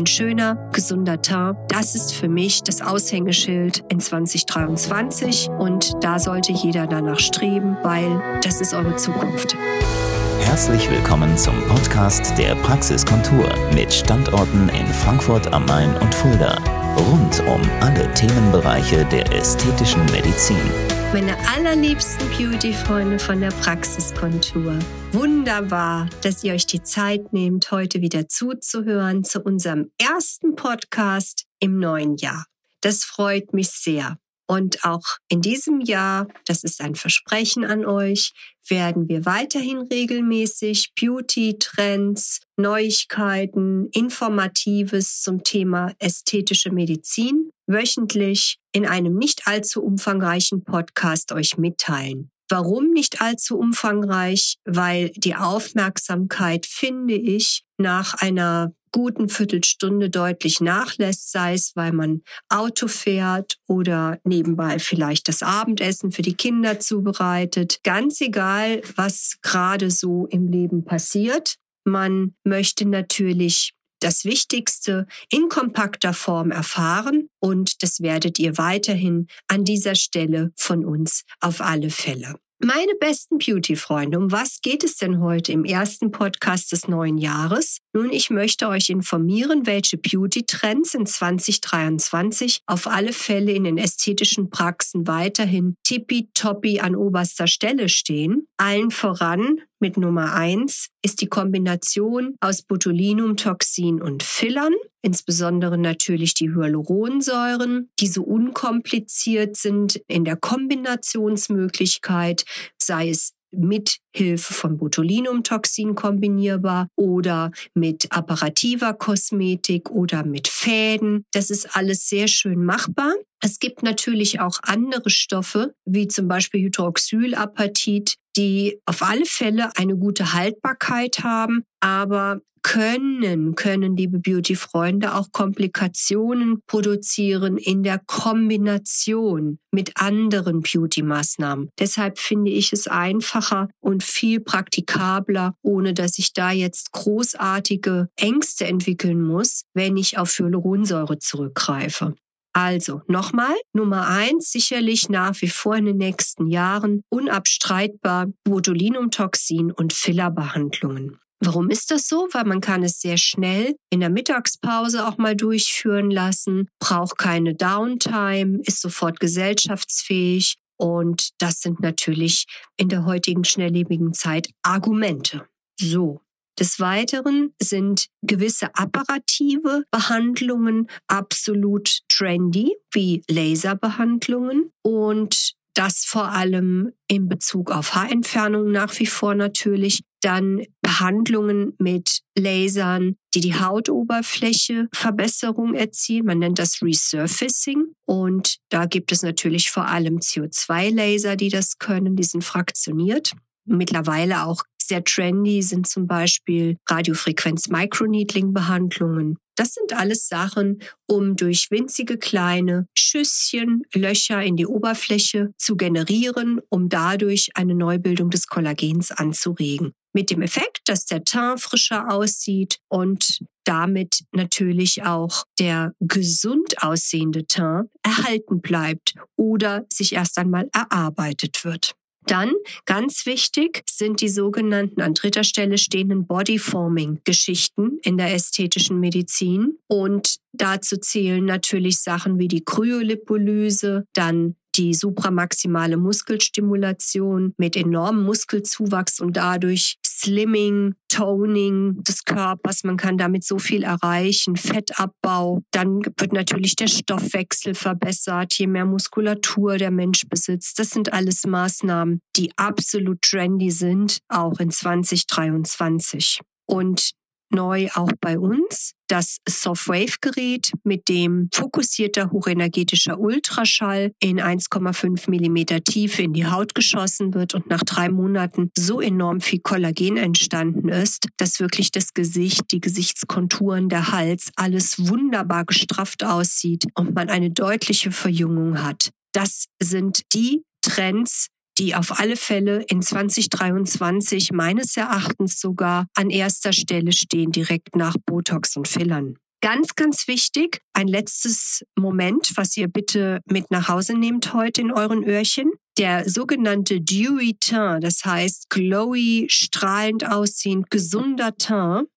ein schöner, gesunder Teint, das ist für mich das Aushängeschild in 2023 und da sollte jeder danach streben, weil das ist eure Zukunft. Herzlich willkommen zum Podcast der Praxiskontur mit Standorten in Frankfurt am Main und Fulda. Rund um alle Themenbereiche der ästhetischen Medizin. Meine allerliebsten Beauty-Freunde von der Praxiskontur. Wunderbar, dass ihr euch die Zeit nehmt, heute wieder zuzuhören zu unserem ersten Podcast im neuen Jahr. Das freut mich sehr. Und auch in diesem Jahr, das ist ein Versprechen an euch, werden wir weiterhin regelmäßig Beauty-Trends, Neuigkeiten, Informatives zum Thema ästhetische Medizin wöchentlich in einem nicht allzu umfangreichen Podcast euch mitteilen. Warum nicht allzu umfangreich? Weil die Aufmerksamkeit, finde ich, nach einer guten Viertelstunde deutlich nachlässt, sei es, weil man Auto fährt oder nebenbei vielleicht das Abendessen für die Kinder zubereitet. Ganz egal, was gerade so im Leben passiert. Man möchte natürlich das Wichtigste in kompakter Form erfahren und das werdet ihr weiterhin an dieser Stelle von uns auf alle Fälle. Meine besten Beauty-Freunde, um was geht es denn heute im ersten Podcast des neuen Jahres? Nun, ich möchte euch informieren, welche Beauty-Trends in 2023 auf alle Fälle in den ästhetischen Praxen weiterhin tippitoppi an oberster Stelle stehen. Allen voran mit Nummer eins ist die Kombination aus Botulinumtoxin und Fillern, insbesondere natürlich die Hyaluronsäuren, die so unkompliziert sind in der Kombinationsmöglichkeit, sei es mit Hilfe von Botulinumtoxin kombinierbar oder mit apparativer Kosmetik oder mit Fäden. Das ist alles sehr schön machbar. Es gibt natürlich auch andere Stoffe, wie zum Beispiel Hydroxylapatit, die auf alle Fälle eine gute Haltbarkeit haben, aber können, können liebe Beauty-Freunde auch Komplikationen produzieren in der Kombination mit anderen Beauty-Maßnahmen. Deshalb finde ich es einfacher und viel praktikabler, ohne dass ich da jetzt großartige Ängste entwickeln muss, wenn ich auf Hyaluronsäure zurückgreife. Also nochmal, Nummer eins, sicherlich nach wie vor in den nächsten Jahren unabstreitbar Botulinumtoxin und Fillerbehandlungen. Warum ist das so? Weil man kann es sehr schnell in der Mittagspause auch mal durchführen lassen, braucht keine Downtime, ist sofort gesellschaftsfähig und das sind natürlich in der heutigen schnelllebigen Zeit Argumente. So, des Weiteren sind gewisse apparative Behandlungen absolut trendy, wie Laserbehandlungen und das vor allem in Bezug auf Haarentfernung nach wie vor natürlich. Dann Behandlungen mit Lasern, die die Hautoberfläche Verbesserung erzielen. Man nennt das Resurfacing. Und da gibt es natürlich vor allem CO2-Laser, die das können. Die sind fraktioniert. Mittlerweile auch sehr trendy sind zum Beispiel Radiofrequenz-Microneedling-Behandlungen. Das sind alles Sachen, um durch winzige kleine Schüsschen Löcher in die Oberfläche zu generieren, um dadurch eine Neubildung des Kollagens anzuregen. Mit dem Effekt, dass der Teint frischer aussieht und damit natürlich auch der gesund aussehende Teint erhalten bleibt oder sich erst einmal erarbeitet wird. Dann, ganz wichtig, sind die sogenannten an dritter Stelle stehenden Bodyforming-Geschichten in der ästhetischen Medizin. Und dazu zählen natürlich Sachen wie die Kryolipolyse, dann die supramaximale Muskelstimulation mit enormem Muskelzuwachs und dadurch Slimming, Toning des Körpers. Man kann damit so viel erreichen. Fettabbau. Dann wird natürlich der Stoffwechsel verbessert, je mehr Muskulatur der Mensch besitzt. Das sind alles Maßnahmen, die absolut trendy sind, auch in 2023. Und neu auch bei uns das Softwave-Gerät, mit dem fokussierter hochenergetischer Ultraschall in 1,5 Millimeter Tiefe in die Haut geschossen wird und nach drei Monaten so enorm viel Kollagen entstanden ist, dass wirklich das Gesicht, die Gesichtskonturen, der Hals, alles wunderbar gestrafft aussieht und man eine deutliche Verjüngung hat. Das sind die Trends, die auf alle Fälle in 2023 meines Erachtens sogar an erster Stelle stehen, direkt nach Botox und Fillern. Ganz, ganz wichtig, ein letztes Moment, was ihr bitte mit nach Hause nehmt heute in euren Öhrchen. Der sogenannte Dewy Teint, das heißt glowy, strahlend aussehend, gesunder Teint,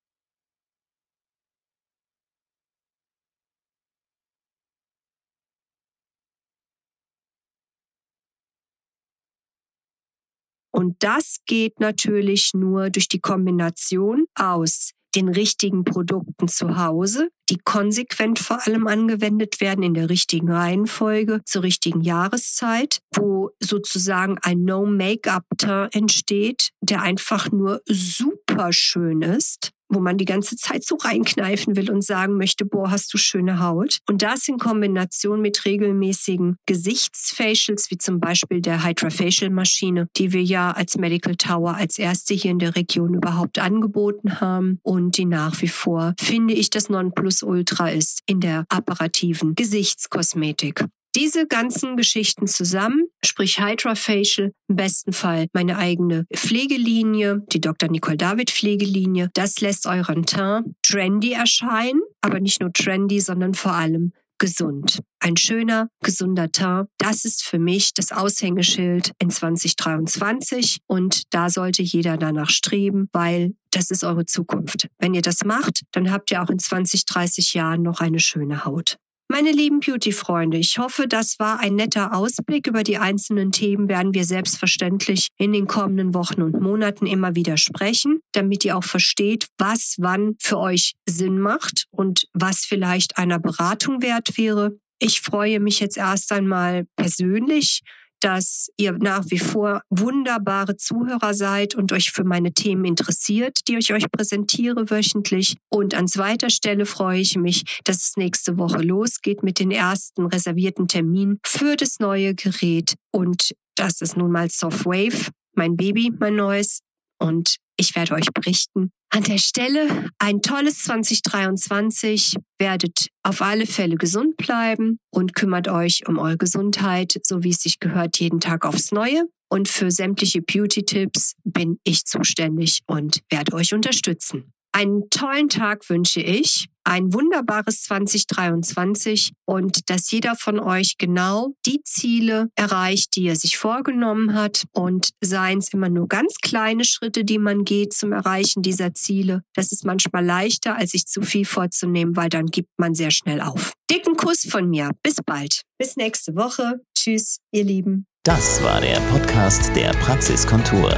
Und das geht natürlich nur durch die Kombination aus den richtigen Produkten zu Hause, die konsequent vor allem angewendet werden in der richtigen Reihenfolge zur richtigen Jahreszeit, wo sozusagen ein No-Make-up-Teint entsteht, der einfach nur super schön ist wo man die ganze Zeit so reinkneifen will und sagen möchte, boah, hast du schöne Haut. Und das in Kombination mit regelmäßigen Gesichtsfacials, wie zum Beispiel der Hydrofacial Maschine, die wir ja als Medical Tower als erste hier in der Region überhaupt angeboten haben und die nach wie vor, finde ich, das Nonplusultra ist in der apparativen Gesichtskosmetik. Diese ganzen Geschichten zusammen, sprich Hydrofacial, im besten Fall meine eigene Pflegelinie, die Dr. Nicole David Pflegelinie, das lässt euren Teint trendy erscheinen, aber nicht nur trendy, sondern vor allem gesund. Ein schöner, gesunder Teint, das ist für mich das Aushängeschild in 2023 und da sollte jeder danach streben, weil das ist eure Zukunft. Wenn ihr das macht, dann habt ihr auch in 20, 30 Jahren noch eine schöne Haut. Meine lieben Beauty-Freunde, ich hoffe, das war ein netter Ausblick. Über die einzelnen Themen werden wir selbstverständlich in den kommenden Wochen und Monaten immer wieder sprechen, damit ihr auch versteht, was wann für euch Sinn macht und was vielleicht einer Beratung wert wäre. Ich freue mich jetzt erst einmal persönlich dass ihr nach wie vor wunderbare Zuhörer seid und euch für meine Themen interessiert, die ich euch präsentiere wöchentlich. Und an zweiter Stelle freue ich mich, dass es nächste Woche losgeht mit den ersten reservierten Terminen für das neue Gerät. Und das ist nun mal Softwave, mein Baby, mein neues. Und ich werde euch berichten. An der Stelle ein tolles 2023. Werdet auf alle Fälle gesund bleiben und kümmert euch um eure Gesundheit, so wie es sich gehört, jeden Tag aufs Neue. Und für sämtliche Beauty-Tipps bin ich zuständig und werde euch unterstützen. Einen tollen Tag wünsche ich, ein wunderbares 2023 und dass jeder von euch genau die Ziele erreicht, die er sich vorgenommen hat und seien es immer nur ganz kleine Schritte, die man geht zum Erreichen dieser Ziele. Das ist manchmal leichter, als sich zu viel vorzunehmen, weil dann gibt man sehr schnell auf. Dicken Kuss von mir. Bis bald. Bis nächste Woche. Tschüss, ihr Lieben. Das war der Podcast der Praxiskontur.